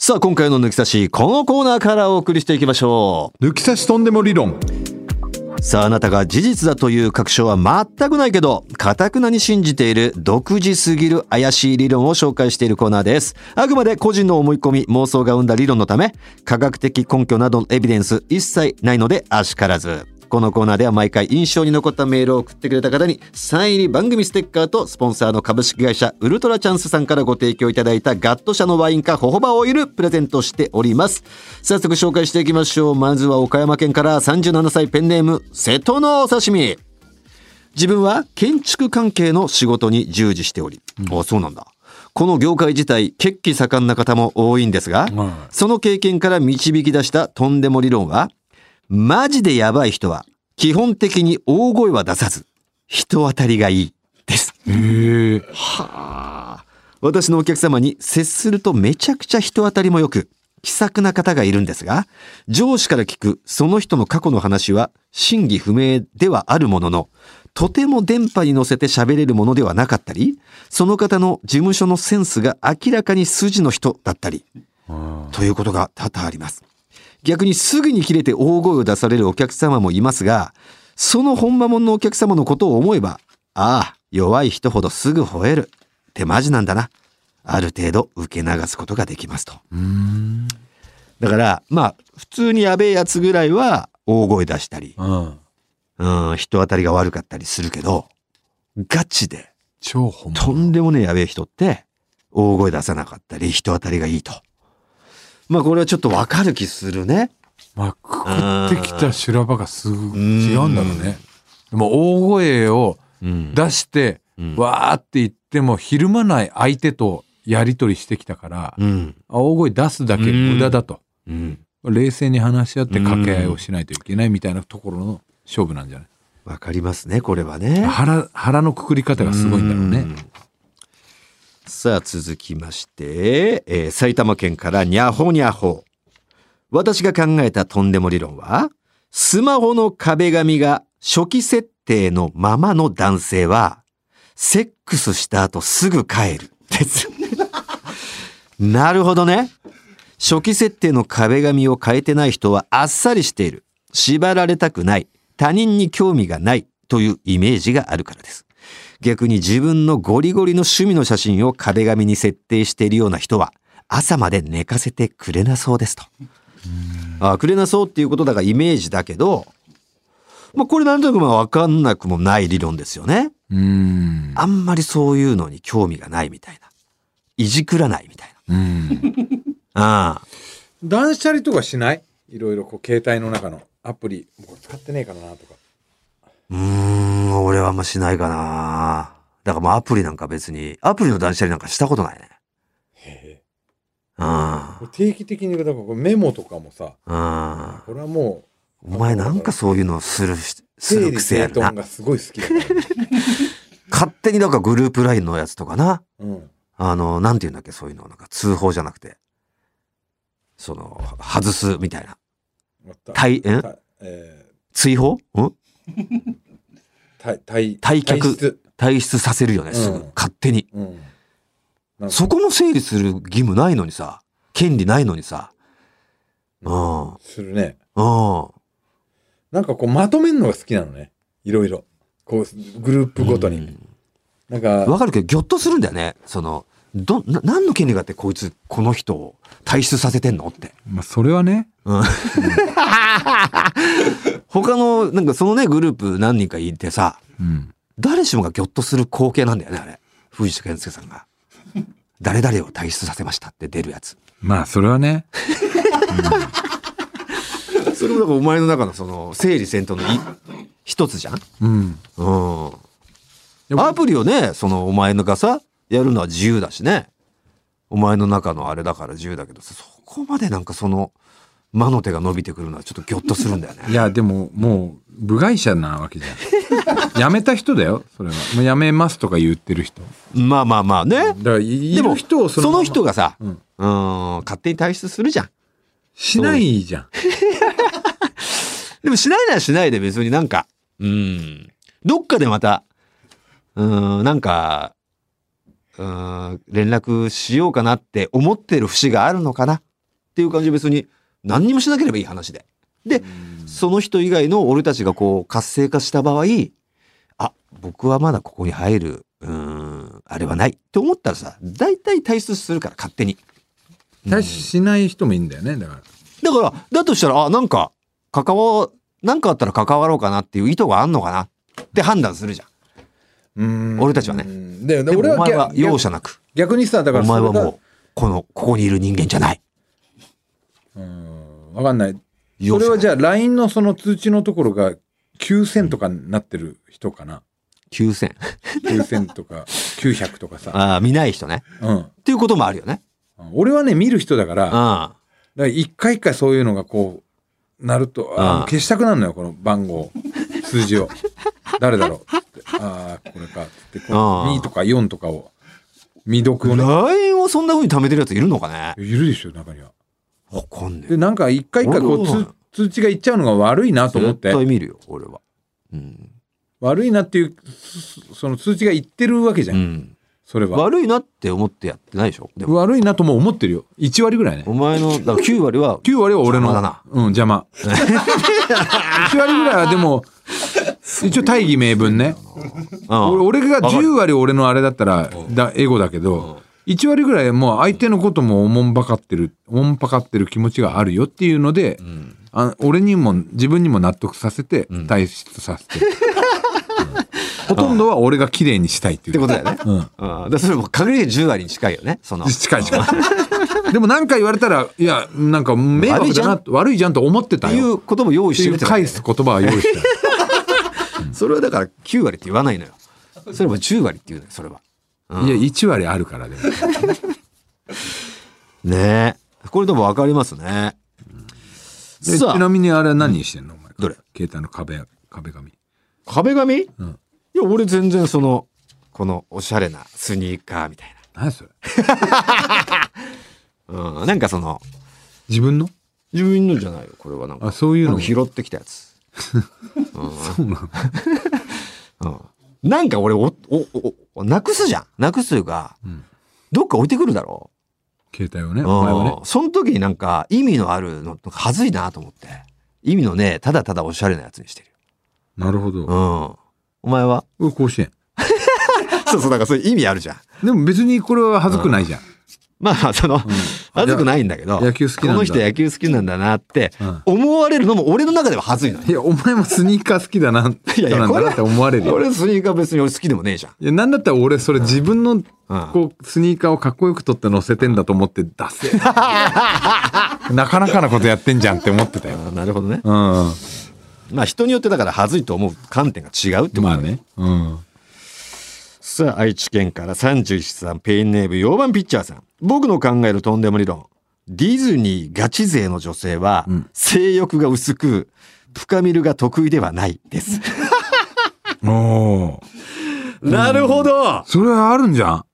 さあ今回の抜き差しこのコーナーからお送りしていきましょ抜き差しとんでも理論。うさああなたが事実だという確証は全くないけどかたくなに信じている独自すぎる怪しい理論を紹介しているコーナーです。あくまで個人の思い込み妄想が生んだ理論のため科学的根拠などのエビデンス一切ないのであしからずこのコーナーでは毎回印象に残ったメールを送ってくれた方にサイン入り番組ステッカーとスポンサーの株式会社ウルトラチャンスさんからご提供いただいたガット社のワインかホホバオイルプレゼントしております。早速紹介していきましょう。まずは岡山県から37歳ペンネーム瀬戸のお刺身。自分は建築関係の仕事に従事しており、あそうなんだ。この業界自体血気盛んな方も多いんですが、はいその経験から導き出したとんでも理論はマジでやばい人は基本的に大声は出さず人当たりがいいです。へえはあ。私のお客様に接するとめちゃくちゃ人当たりも良く気さくな方がいるんですが上司から聞くその人の過去の話は真偽不明ではあるもののとても電波に乗せて喋れるものではなかったりその方の事務所のセンスが明らかに筋の人だったりということが多々あります逆にすぐに切れて大声を出されるお客様もいますがその本間もんのお客様のことを思えばああ弱い人ほどすぐ吠えるってマジなんだな。ある程度受け流すことができますと。だからまあ普通にやべえやつぐらいは大声出したり、うん。うん、人当たりが悪かったりするけどガチで超本とんでもねえやべえ人って大声出さなかったり人当たりがいいとまあこれはちょっとわかる気するね。まあくくってきた修羅場がすぐ違うんだろうね。でも大声をうん出してうん。わーって言ってもひるまない相手とやり取りしてきたからうん。大声出すだけ無駄だと。うん。冷静に話し合って掛け合いをしないといけないみたいなところの勝負なんじゃない？わかりますねこれはね。腹腹のくくり方がすごいんだろうね。んさあ続きまして、えー埼玉県からにゃほにゃほ。私が考えたとんでも理論はスマホの壁紙が初期設定のままの男性はセックスした後すぐ帰る。です。なるほどね。初期設定の壁紙を変えてない人はあっさりしている。縛られたくない。他人に興味がない。というイメージがあるからです。逆に自分のゴリゴリの趣味の写真を壁紙に設定しているような人は朝まで寝かせてくれなそうですと。あくれなそうっていうことだからイメージだけど、まあ、これなんとなくまあ分かんなくもない理論ですよね。うんあんまりそういうのに興味がないみたいな。いじくらないみたいうんな。ああ。断捨離とかしない？いろいろこう携帯の中のアプリもうこれ使ってねえからなとかうーん、俺はあんましないかな。だからもうアプリなんか別に、アプリの断捨離なんかしたことないね。へうん。え定期的にだからメモとかもさうん。これはもうお前なんかそういうのするし、する癖やるな。がすごい好き 勝手になんかグループラインのやつとかな。うん、あの、なんて言うんだっけ、そういうの。なんか通報じゃなくて。その、外すみたいな。またたえ追放？ん？ー、退却退出させるよね、すぐ。うん勝手に。うんそこも整理する義務ないのにさ。権利ないのにさ。うん。うん。するねわなんかこうまとめるのが好きなのねいろいろこうグループごとに、なんかかるけど、ぎょっとするんだよね。その、ど、な、何の権利があってこいつ、この人を退出させてんのって。まあそれはねうん他の、なんかそのね、グループ何人かいてさ、うん誰しもがぎょっとする光景なんだよね、あれ。藤田健介さんが。誰々を退出させましたって出るやつ。まあそれはねそれもだからお前の中のその、整理戦闘のい一つじゃん？うんうん。アプリをね、そのお前のがさ、やるのは自由だしね。お前の中のあれだから自由だけどさ、そこまでなんかその、魔の手が伸びてくるのはちょっとギョッとするんだよね。いやでももう部外者なわけじゃん 辞めた人だよそれはもう辞めますとか言ってる人まあまあまあね。だからでもる人をそのままの人がさ、うんうん、勝手に退出するじゃん。しないじゃん でもしないならしないで別になんか、うん、どっかでまた、うん、なんか、うん、連絡しようかなって思ってる節があるのかな。っていう感じで別に何にもしなければいい話で。で、その人以外の俺たちがこう活性化した場合、あ、僕はまだここに入る、うーん、あれはないって思ったらさ、大体退出するから勝手に。対しない人もいいんだよねだからだから、だとしたら、あ、なんか、関わ、なんかあったら関わろうかなっていう意図があんのかなって判断するじゃん。うん俺たちはねうんででも俺はお前は逆容赦なく。逆にさだからお前はもう、この、ここにいる人間じゃない。うんわかんない。それはじゃあ LINE のその通知のところが9000とかになってる人かな。9000。9000とか900とかさ、ああ、見ない人ね。うん、っていうこともあるよね。俺はね見る人だからだかあら一回一回そういうのがこうなるとあああ消したくなるのよこの番号。数字を。誰だろう。ってああこれかってこの2とか4とかを。未読あ。をね。LINE をそんな風に貯めてるやついるのかね？いるでしょ中には。でなんか一回一回こう通通知がいっちゃうのが悪いなと思っ絶て対見るよ、俺は。うん。悪いなっていうそその通知がいってるわけじゃん、うん。それは。悪いなって思ってやってないでしょ？でも、悪いなとも思ってるよ。1割ぐらいね。お前の、だから9割は、9割は俺のうん邪魔。1割ぐらいはでも一応大義名分ね。うん俺俺がわかる10割俺のあれだったらだエゴだけど1割ぐらいもう相手のこともおもんばかってるおもんぱかってる気持ちがあるよっていうので、あ俺にも自分にも納得させて退出させて、うんほとんどは俺が綺麗にしたいっていうってことだよね。うんうん。で、それも確率10割に近いよね。その。近い近い でも何か言われたらいやなんか迷惑だな悪いじゃんと思ってったていようことも用意してるってね返す言葉は用意してる それはだから9割って言わないのよ。それも10割って言うのよ、それは。うんいや1割あるからでも ねえ。これでもわかりますね。でちさあ、なみにあれは何してんの？お前どれ？携帯の壁壁紙壁紙？いうんや、俺全然その、このおしゃれなスニーカーみたい何それ？な。うん。なんかその、自分の？自分のじゃないよ、これはなんか。あそういうの？なんか拾ってきたやつ。そうなの？うん。なんか俺お、お、お、なくすじゃん。なくすというか、んどっか置いてくるだろ携帯をねう。お前はねうんその時になんか意味のあるの、はずいなと思って。意味のね、ただただおしゃれなやつにしてるなるほどよ。うん。お前は？うん甲子園 そうそう、だからそういう意味あるじゃん。でも別にこれは恥ずくないじゃんまあ、その、恥ずくないんだけど、野球好きなんだ。この人野球好きなんだなってうん。思われるのも俺の中では恥ずいのよ。いやお前もスニーカー好きだないやいやんだなって思われるよ。俺スニーカー別に俺好きでもねえじゃん。いやなんだったら俺それ自分のうん。こうスニーカーをかっこよく撮って載せてんだと思って出せ。なかなかなことやってんじゃんって思ってたよ。あなるほどね。うん。まあ人によってだから恥ずいと思う観点が違うってことまあね。うん。さあ、愛知県から31さん、ペインネーム4番ピッチャーさん。僕の考えるとんでも理論。ディズニーガチ勢の女性は、うん性欲が薄く、深見るが得意ではないです。おお なるほどそれはあるんじゃん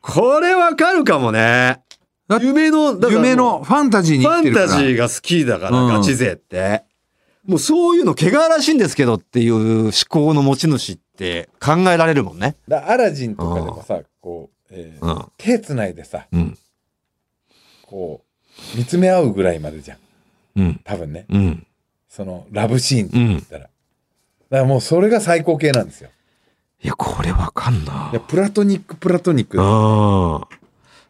これわかるかもね。だ夢の、夢のファンタジーにファン生きてるからタジーが好きだから、うんガチ勢って。もうそういうの汚らしいんですけどっていう思考の持ち主って考えられるもんね。だアラジンとかでもさこう、えーうん。手つないでさうん。こう見つめ合うぐらいまでじゃんうん。多分ねうん。そのラブシーンってうん。言ったら、だからもうそれが最高形なんですよいや、これわかんないやプラトニックプラトニックだああ。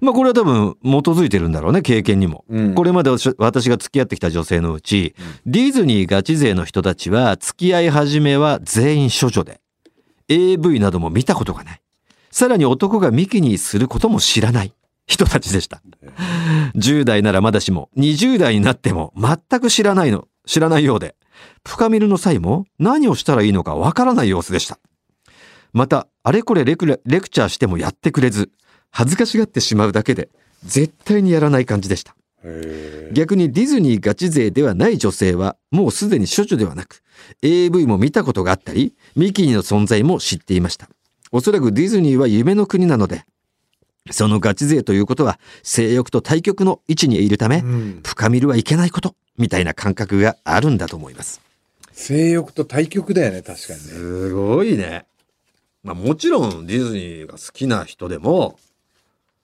まあこれは多分基づいてるんだろうね、経験にも。うんこれまで私私が付き合ってきた女性のうち、ディズニーガチ勢の人たちは付き合い始めは全員処女で、AV なども見たことがない。さらに男がミキにすることも知らない人たちでした。10代ならまだしも、20代になっても全く知らないの、知らないようで、深見るの際も何をしたらいいのかわからない様子でした。また、あれこれレクレレクチャーしてもやってくれず、恥ずかしがってしまうだけで、絶対にやらない感じでした。逆にディズニーガチ勢ではない女性は、もうすでに処女ではなく、AV も見たことがあったり、ミキーの存在も知っていました。おそらくディズニーは夢の国なので、そのガチ勢ということは、性欲と対極の位置にいるためう、ん深見るはいけないこと、みたいな感覚があるんだと思います。性欲と対極だよね確かにねすごいね。まあもちろんディズニーが好きな人でも、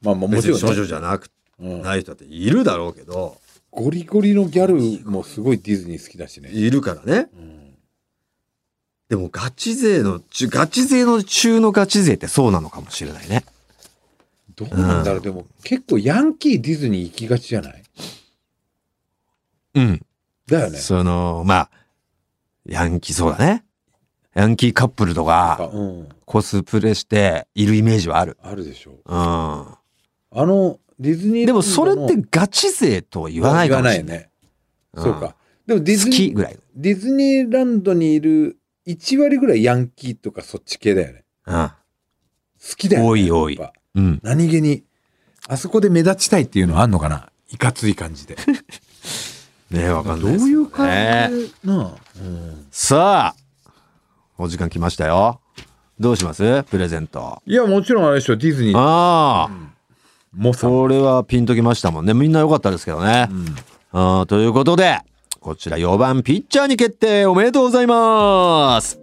まあまあももちろんね、少女じゃなくうんない人だっているだろうけど、ゴリゴリのギャルもすごいディズニー好きだしね。いるからね。うんでもガチ勢の、ちガチ勢の中のガチ勢ってそうなのかもしれないね。どうなんだろう、でも結構ヤンキーディズニー行きがちじゃない？うん。だよね。その、まあ、ヤンキーそうだね。ヤンキーカップルとかうん。コスプレしているイメージはある。あるでしょ。うん。あの、ディズニーでもそれってガチ勢とは言わないかもしれない。言わないね。うんそうか。でもディズ好ニー、きぐらい。ディズニーランドにいる1割ぐらいヤンキーとかそっち系だよね。うん。好きだよね。多い多いうん。何気に、あそこで目立ちたいっていうのはあんのかな？いかつい感じで。ねえ、わかんどうないですよいう感ねじでな？あ、うんさあ、お時間来ましたよ。どうします？プレゼント。いや、もちろんあれでしょ、ディズニー。ああ、モさん。これはピンときましたもんね。みんな良かったですけどね。あーということで、こちら4番ピッチャーに決定おめでとうございます。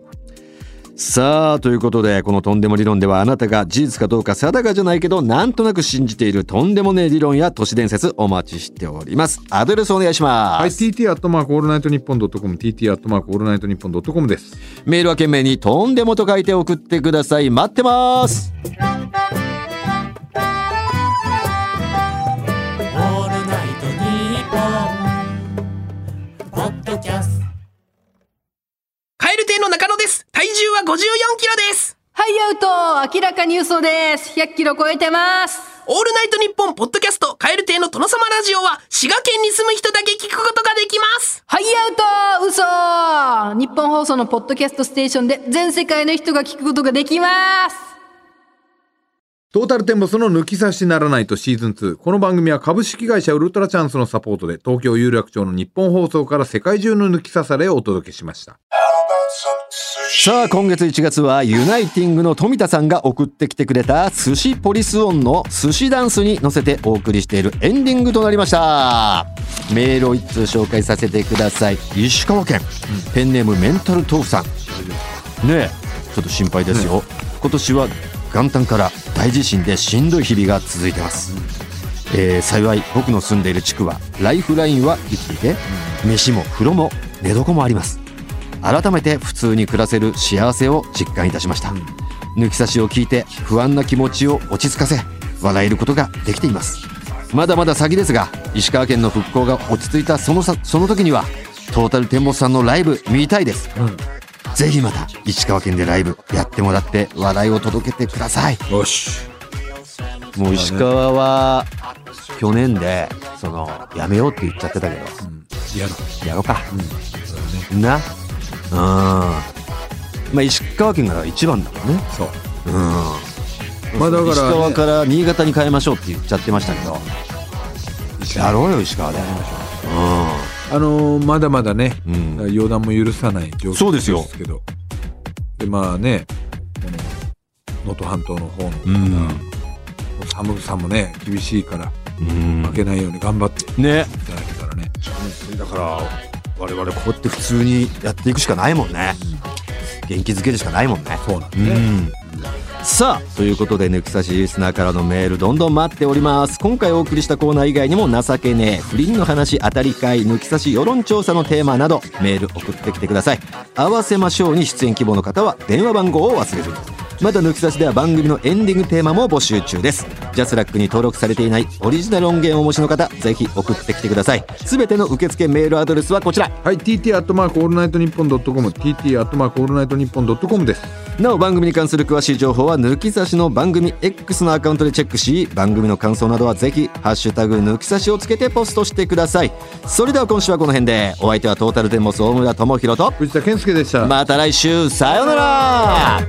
さあということでこのとんでも理論ではあなたが事実かどうか定かじゃないけどなんとなく信じているとんでもねえ理論や都市伝説お待ちしております。アドレスお願いします、はい、TT アットマークオールナイトニッポンドットコム、TT アットマークオールナイトニッポンドットコムです。メールは懸命にとんでもと書いて送ってください。待ってますはい、アウト明らかに嘘です。100キロ超えてます。オールナイトニッポンポッドキャスト、カエル亭の殿様ラジオは、滋賀県に住む人だけ聞くことができます。はい、アウト嘘日本放送のポッドキャストステーションで全世界の人が聞くことができます。トータルテンボスの抜き差しならないとシーズン2。この番組は株式会社ウルトラチャンスのサポートで東京有楽町の日本放送から世界中の抜き差されをお届けしました。さあ今月1月はユナイティングの富田さんが送ってきてくれた寿司ポリスオンの寿司ダンスに乗せてお送りしているエンディングとなりました。メールを1通紹介させてください。石川県。ペンネームメンタル豆腐さん。ねえちょっと心配ですよ、今年は元旦から大地震でしんどい日々が続いてます、えー幸い僕の住んでいる地区はライフラインは生きていて飯も風呂も寝床もあります改めて普通に暮らせる幸せを実感いたしました、抜き差しを聞いて不安な気持ちを落ち着かせ笑えることができています。まだまだ先ですが石川県の復興が落ち着いたそのさその時にはトータルテンボスさんのライブ見たいです、ぜひまた石川県でライブやってもらって話題を届けてください。よし。もう石川は去年でそのやめようって言っちゃってたけど、やろう。やろうか、なうんまあ石川県が一番だもんね。そう。うん。まあだからね石川から新潟に変えましょうって言っちゃってましたけど。やろうよ石川で。あのーまだまだね、うん。予断も許さない状況そうですよ。けど。で、まあね、能登半島の方の方、うん。寒さもね、厳しいから、うん。負けないように頑張っていねただけたらね。だから我々こうやって普通にやっていくしかないもんね。元気づけるしかないもんね。そうなんだね。うん。さあということで抜き差しリスナーからのメールどんどん待っております。今回お送りしたコーナー以外にも情けねえ不倫の話当たり会抜き差し世論調査のテーマなどメール送ってきてください。合わせましょうに出演希望の方は電話番号を忘れずにまた抜き差しでは番組のエンディングテーマも募集中です。 JASRAC に登録されていないオリジナル音源をお持ちの方ぜひ送ってきてください。すべての受付メールアドレスはこちら。はい、TT アットマークオールナイトニッポンドットコム、TT アットマークオールナイトニッポンドットコムです。なお番組に関する詳しい情報は抜き差しの番組 X のアカウントでチェックし番組の感想などはぜひ「ハッシュタグ抜き差し」をつけてポストしてください。それでは今週はこの辺でお相手はトータルテンボス大村智広と藤田健介でした。また来週さようなら